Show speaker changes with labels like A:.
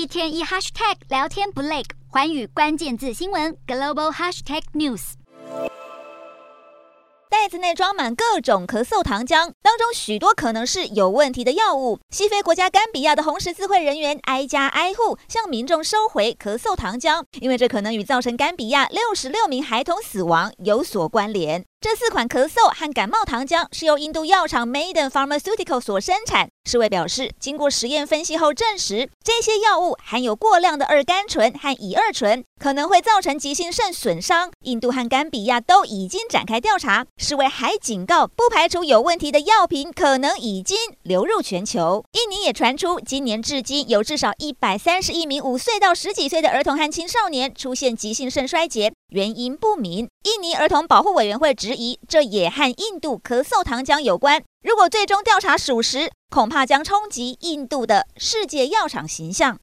A: 一天一 hashtag 聊天不累，寰宇关键字新闻 global hashtag news。
B: 袋子内装满各种咳嗽糖浆，当中许多可能是有问题的药物。西非国家甘比亚的红十字会人员挨家挨户向民众收回咳嗽糖浆，因为这可能与造成甘比亚六十六名孩童死亡有所关联。这四款咳嗽和感冒糖浆是由印度药厂 Maiden Pharmaceutical 所生产。世卫表示，经过实验分析后证实，这些药物含有过量的二甘醇和乙二醇，可能会造成急性肾损伤。印度和甘比亚都已经展开调查。世卫还警告，不排除有问题的药品可能已经流入全球。印尼也传出，今年至今有至少一百三十一名五岁到十几岁的儿童和青少年出现急性肾衰竭。原因不明，印尼儿童保护委员会质疑，这也和印度咳嗽糖浆有关。如果最终调查属实，恐怕将冲击印度的世界药厂形象。